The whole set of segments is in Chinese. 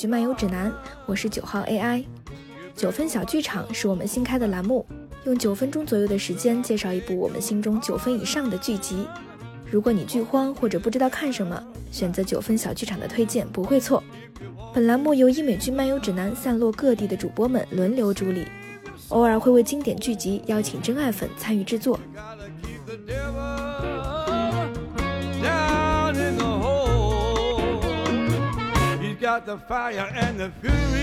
剧漫游指南，我是九号 AI。九分小剧场是我们新开的栏目，用九分钟左右的时间介绍一部我们心中九分以上的剧集。如果你剧荒或者不知道看什么，选择九分小剧场的推荐不会错。本栏目由英美剧漫游指南散落各地的主播们轮流主理，偶尔会为经典剧集邀请真爱粉参与制作。Got the fire and the fury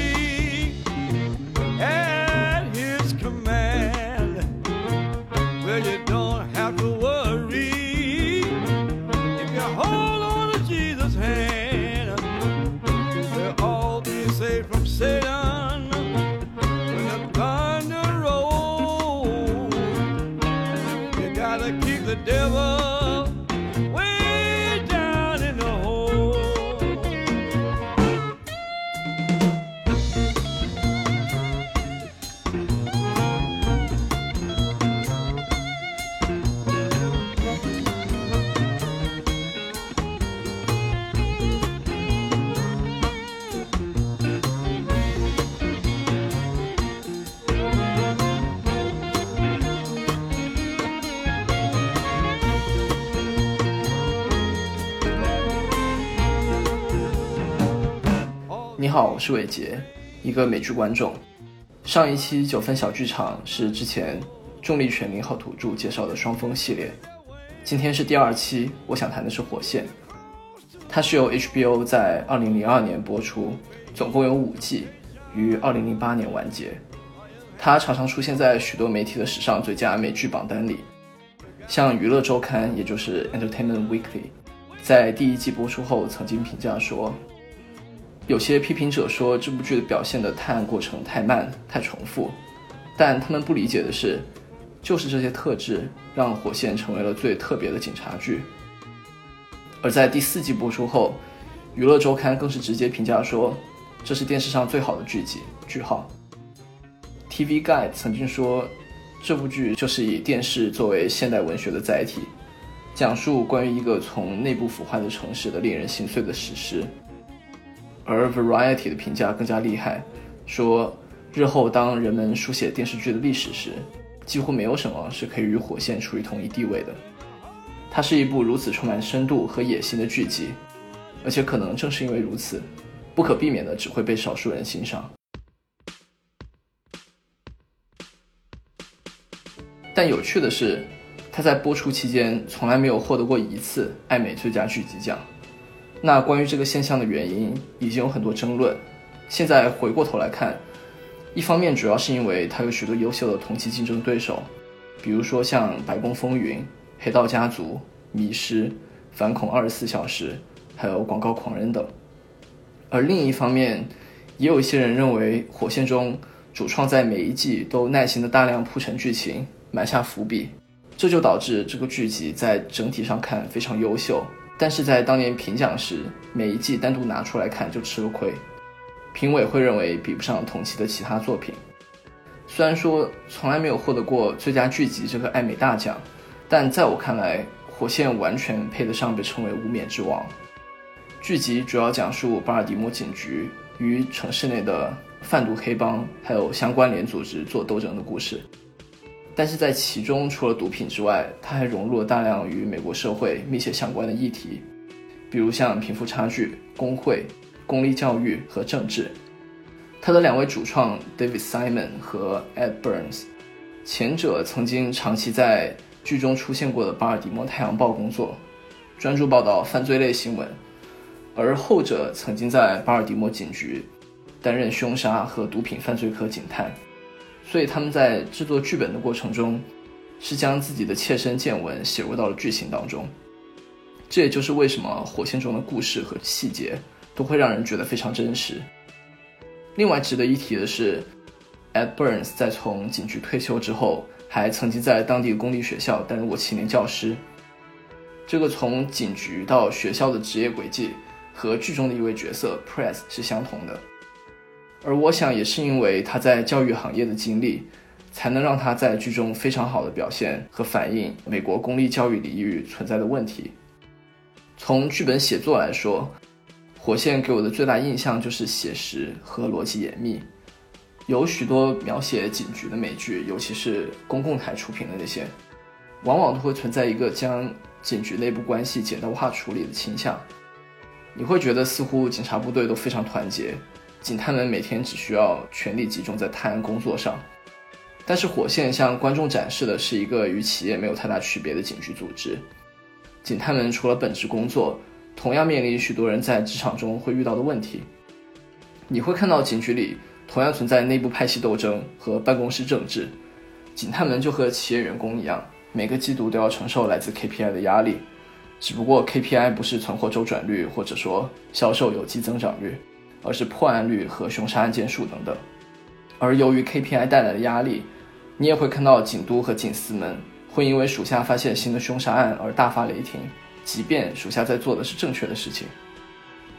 好，我是伟杰，一个美剧观众。上一期九分小剧场是之前重力犬零号土著介绍的双峰系列，今天是第二期，我想谈的是火线。它是由 HBO 在二零零二年播出，总共有五季，于二零零八年完结。它常常出现在许多媒体的史上最佳美剧榜单里，像娱乐周刊，也就是 Entertainment Weekly，在第一季播出后曾经评价说。有些批评者说这部剧的表现的探案过程太慢、太重复，但他们不理解的是，就是这些特质让《火线》成为了最特别的警察剧。而在第四季播出后，娱乐周刊更是直接评价说，这是电视上最好的剧集。句号。TV Guide 曾经说，这部剧就是以电视作为现代文学的载体，讲述关于一个从内部腐坏的城市的令人心碎的史诗。而 Variety 的评价更加厉害，说日后当人们书写电视剧的历史时，几乎没有什么是可以与《火线》处于同一地位的。它是一部如此充满深度和野心的剧集，而且可能正是因为如此，不可避免的只会被少数人欣赏。但有趣的是，它在播出期间从来没有获得过一次艾美最佳剧集奖。那关于这个现象的原因，已经有很多争论。现在回过头来看，一方面主要是因为它有许多优秀的同期竞争对手，比如说像《白宫风云》《黑道家族》《迷失》《反恐二十四小时》，还有《广告狂人》等。而另一方面，也有一些人认为，《火线》中主创在每一季都耐心的大量铺陈剧情，埋下伏笔，这就导致这个剧集在整体上看非常优秀。但是在当年评奖时，每一季单独拿出来看就吃了亏，评委会认为比不上同期的其他作品。虽然说从来没有获得过最佳剧集这个艾美大奖，但在我看来，《火线》完全配得上被称为无冕之王。剧集主要讲述巴尔的摩警局与城市内的贩毒黑帮还有相关联组织做斗争的故事。但是在其中，除了毒品之外，它还融入了大量与美国社会密切相关的议题，比如像贫富差距、工会、公立教育和政治。他的两位主创 David Simon 和 Ed Burns，前者曾经长期在剧中出现过的巴尔的摩太阳报工作，专注报道犯罪类新闻，而后者曾经在巴尔的摩警局担任凶杀和毒品犯罪科警探。所以他们在制作剧本的过程中，是将自己的切身见闻写入到了剧情当中。这也就是为什么《火线》中的故事和细节都会让人觉得非常真实。另外值得一提的是，Ed Burns 在从警局退休之后，还曾经在当地公立学校担任过七年教师。这个从警局到学校的职业轨迹，和剧中的一位角色 Press 是相同的。而我想，也是因为他在教育行业的经历，才能让他在剧中非常好的表现和反映美国公立教育领域存在的问题。从剧本写作来说，《火线给我的最大印象就是写实和逻辑严密。有许多描写警局的美剧，尤其是公共台出品的那些，往往都会存在一个将警局内部关系简单化处理的倾向。你会觉得似乎警察部队都非常团结，警探们每天只需要全力集中在探案工作上。但是火线向观众展示的是一个与企业没有太大区别的警局组织。警探们除了本职工作，同样面临许多人在职场中会遇到的问题。你会看到警局里。同样存在内部派系斗争和办公室政治，警探们就和企业员工一样，每个季度都要承受来自 KPI 的压力。只不过 KPI 不是存货周转率，或者说销售有机增长率，而是破案率和凶杀案件数等等。而由于 KPI 带来的压力，你也会看到警督和警司们会因为属下发现新的凶杀案而大发雷霆，即便属下在做的是正确的事情。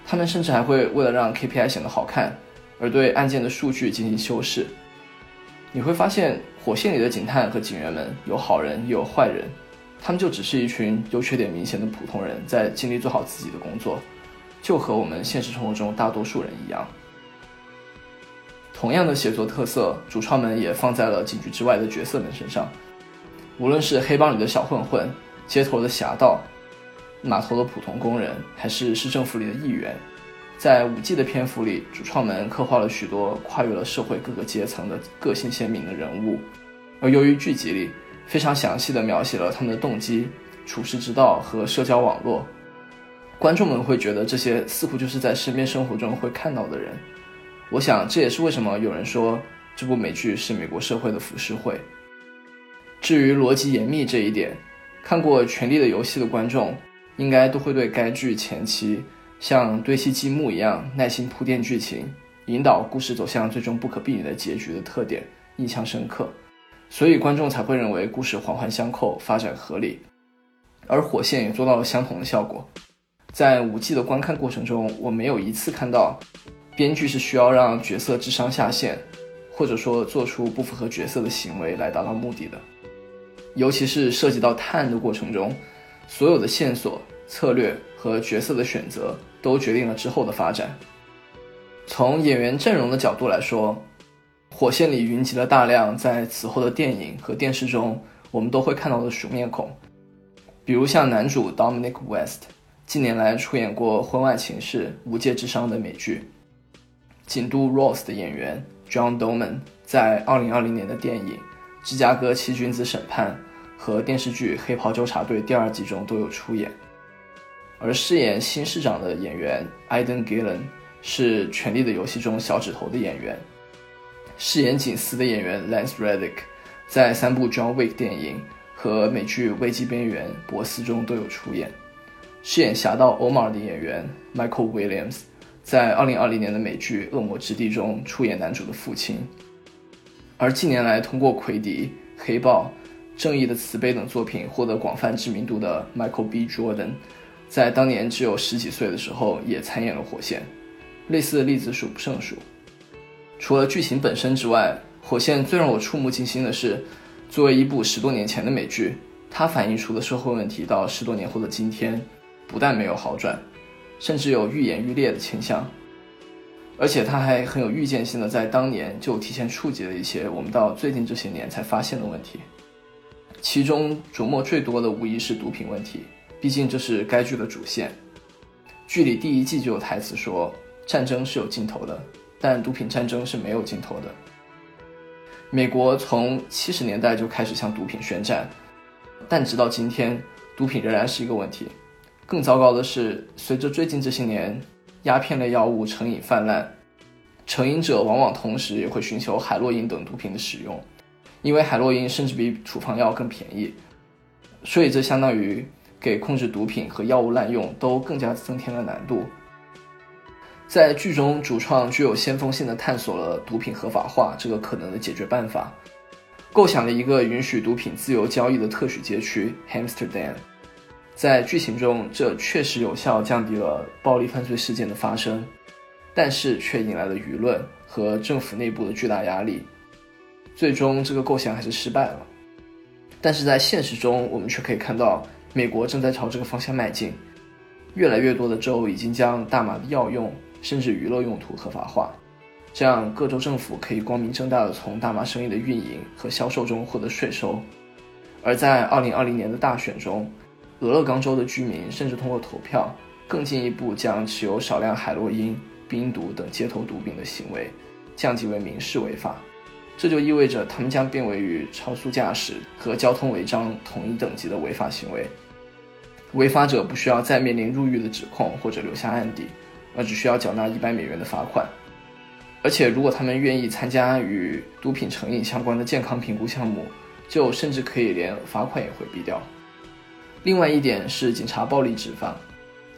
他们甚至还会为了让 KPI 显得好看。而对案件的数据进行修饰，你会发现火线里的警探和警员们有好人也有坏人，他们就只是一群优缺点明显的普通人，在尽力做好自己的工作，就和我们现实生活中大多数人一样。同样的写作特色，主创们也放在了警局之外的角色们身上，无论是黑帮里的小混混、街头的侠盗、码头的普通工人，还是市政府里的议员。在五季的篇幅里，主创们刻画了许多跨越了社会各个阶层的个性鲜明的人物，而由于剧集里非常详细的描写了他们的动机、处事之道和社交网络，观众们会觉得这些似乎就是在身边生活中会看到的人。我想这也是为什么有人说这部美剧是美国社会的浮世绘。至于逻辑严密这一点，看过《权力的游戏》的观众应该都会对该剧前期。像堆砌积木一样耐心铺垫剧情，引导故事走向最终不可避免的结局的特点印象深刻，所以观众才会认为故事环环相扣，发展合理。而火线也做到了相同的效果。在五季的观看过程中，我没有一次看到编剧是需要让角色智商下线，或者说做出不符合角色的行为来达到目的的。尤其是涉及到探案的过程中，所有的线索、策略和角色的选择。都决定了之后的发展。从演员阵容的角度来说，《火线》里云集了大量在此后的电影和电视中我们都会看到的熟面孔，比如像男主 Dominic West，近年来出演过《婚外情事》《无界之殇》的美剧；警督 Ross 的演员 John Doman 在2020年的电影《芝加哥七君子审判》和电视剧《黑袍纠察队》第二季中都有出演。而饰演新市长的演员 Iden Gillen 是《权力的游戏》中小指头的演员，饰演警司的演员 Lance Reddick 在三部 John Wick 电影和美剧《危机边缘》《博斯》中都有出演，饰演侠盗 Omar 的演员 Michael Williams 在2020年的美剧《恶魔之地》中出演男主的父亲，而近年来通过《奎迪》《黑豹》《正义的慈悲》等作品获得广泛知名度的 Michael B. Jordan。在当年只有十几岁的时候，也参演了《火线》，类似的例子数不胜数。除了剧情本身之外，《火线》最让我触目惊心的是，作为一部十多年前的美剧，它反映出的社会问题到十多年后的今天，不但没有好转，甚至有愈演愈烈的倾向。而且他还很有预见性的在当年就提前触及了一些我们到最近这些年才发现的问题，其中琢磨最多的无疑是毒品问题。毕竟这是该剧的主线。剧里第一季就有台词说：“战争是有尽头的，但毒品战争是没有尽头的。”美国从七十年代就开始向毒品宣战，但直到今天，毒品仍然是一个问题。更糟糕的是，随着最近这些年鸦片类药物成瘾泛滥，成瘾者往往同时也会寻求海洛因等毒品的使用，因为海洛因甚至比处方药更便宜，所以这相当于。给控制毒品和药物滥用都更加增添了难度。在剧中，主创具有先锋性的探索了毒品合法化这个可能的解决办法，构想了一个允许毒品自由交易的特许街区 Hamsterdam。在剧情中，这确实有效降低了暴力犯罪事件的发生，但是却引来了舆论和政府内部的巨大压力，最终这个构想还是失败了。但是在现实中，我们却可以看到。美国正在朝这个方向迈进，越来越多的州已经将大麻的药用甚至娱乐用途合法化，这样各州政府可以光明正大的从大麻生意的运营和销售中获得税收。而在2020年的大选中，俄勒冈州的居民甚至通过投票，更进一步将持有少量海洛因、冰毒等街头毒品的行为降级为民事违法。这就意味着他们将变为与超速驾驶和交通违章同一等级的违法行为。违法者不需要再面临入狱的指控或者留下案底，而只需要缴纳一百美元的罚款。而且，如果他们愿意参加与毒品成瘾相关的健康评估项目，就甚至可以连罚款也回避掉。另外一点是警察暴力执法，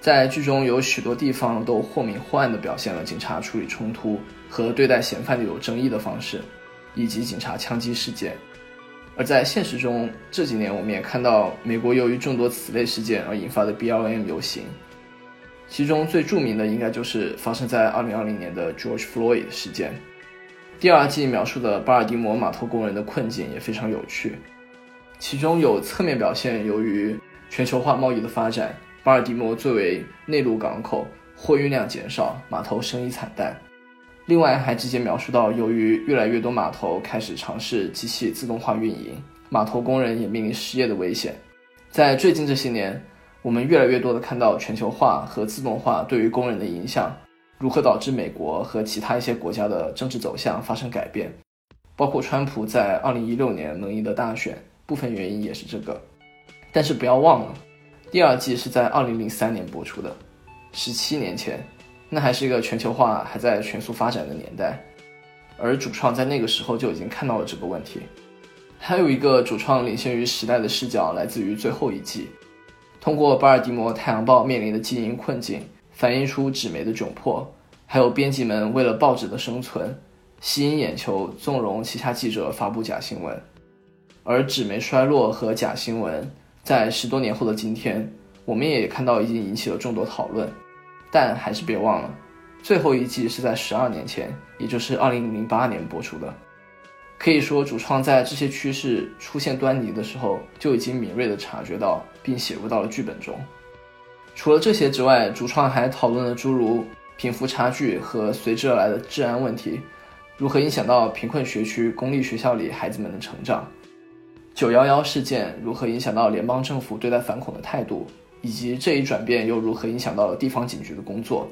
在剧中有许多地方都或明或暗地表现了警察处理冲突和对待嫌犯的有争议的方式。以及警察枪击事件，而在现实中，这几年我们也看到美国由于众多此类事件而引发的 BLM 游行，其中最著名的应该就是发生在2020年的 George Floyd 事件。第二季描述的巴尔的摩码头工人的困境也非常有趣，其中有侧面表现，由于全球化贸易的发展，巴尔的摩作为内陆港口，货运量减少，码头生意惨淡。另外还直接描述到，由于越来越多码头开始尝试机器自动化运营，码头工人也面临失业的危险。在最近这些年，我们越来越多的看到全球化和自动化对于工人的影响，如何导致美国和其他一些国家的政治走向发生改变，包括川普在2016年能赢得大选，部分原因也是这个。但是不要忘了，第二季是在2003年播出的，十七年前。那还是一个全球化还在全速发展的年代，而主创在那个时候就已经看到了这个问题。还有一个主创领先于时代的视角，来自于最后一季，通过巴尔的摩太阳报面临的经营困境，反映出纸媒的窘迫，还有编辑们为了报纸的生存，吸引眼球，纵容其他记者发布假新闻。而纸媒衰落和假新闻，在十多年后的今天，我们也看到已经引起了众多讨论。但还是别忘了，最后一季是在十二年前，也就是二零零八年播出的。可以说，主创在这些趋势出现端倪的时候，就已经敏锐地察觉到，并写入到了剧本中。除了这些之外，主创还讨论了诸如贫富差距和随之而来的治安问题，如何影响到贫困学区公立学校里孩子们的成长；九幺幺事件如何影响到联邦政府对待反恐的态度。以及这一转变又如何影响到了地方警局的工作？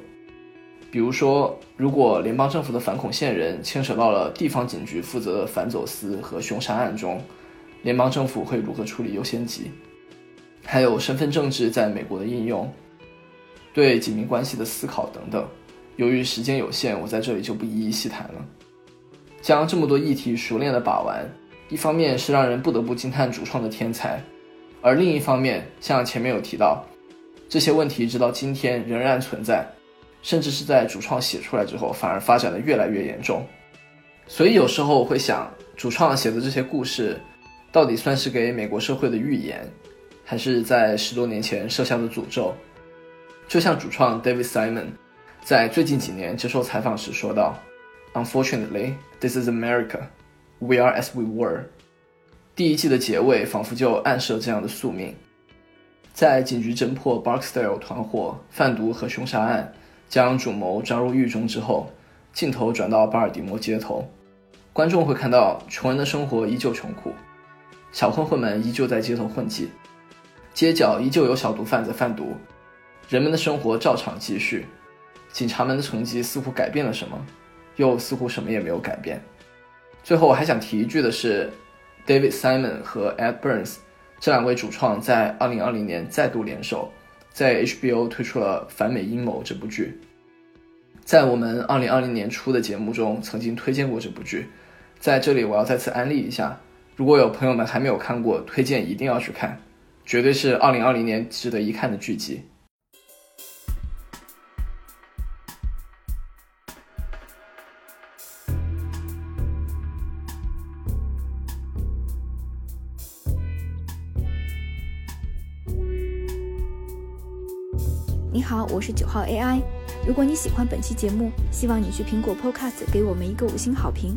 比如说，如果联邦政府的反恐线人牵扯到了地方警局负责的反走私和凶杀案中，联邦政府会如何处理优先级？还有身份政治在美国的应用，对警民关系的思考等等。由于时间有限，我在这里就不一一细谈了。将这么多议题熟练的把玩，一方面是让人不得不惊叹主创的天才。而另一方面，像前面有提到，这些问题直到今天仍然存在，甚至是在主创写出来之后，反而发展的越来越严重。所以有时候我会想，主创写的这些故事，到底算是给美国社会的预言，还是在十多年前设下的诅咒？就像主创 David Simon 在最近几年接受采访时说道：“Unfortunately, this is America. We are as we were.” 第一季的结尾仿佛就暗示了这样的宿命。在警局侦破 Barksdale 团伙贩毒和凶杀案，将主谋抓入狱中之后，镜头转到巴尔的摩街头，观众会看到穷人的生活依旧穷苦，小混混们依旧在街头混迹，街角依旧有小毒贩在贩毒，人们的生活照常继续。警察们的成绩似乎改变了什么，又似乎什么也没有改变。最后我还想提一句的是。David Simon 和 Ed Burns 这两位主创在2020年再度联手，在 HBO 推出了《反美阴谋》这部剧。在我们2020年初的节目中曾经推荐过这部剧，在这里我要再次安利一下，如果有朋友们还没有看过，推荐一定要去看，绝对是2020年值得一看的剧集。你好，我是九号 AI。如果你喜欢本期节目，希望你去苹果 Podcast 给我们一个五星好评。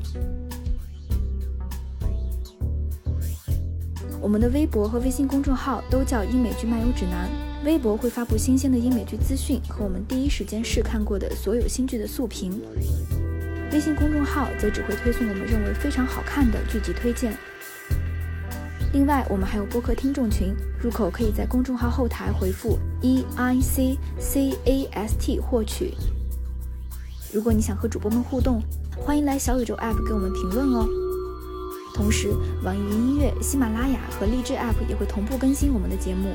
我们的微博和微信公众号都叫英美剧漫游指南，微博会发布新鲜的英美剧资讯和我们第一时间试看过的所有新剧的速评。微信公众号则只会推送我们认为非常好看的剧集推荐。另外，我们还有播客听众群，入口可以在公众号后台回复 e i c c a s t 获取。如果你想和主播们互动，欢迎来小宇宙 App 给我们评论哦。同时，网易云音乐、喜马拉雅和荔枝 App 也会同步更新我们的节目。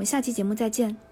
我们下期节目再见。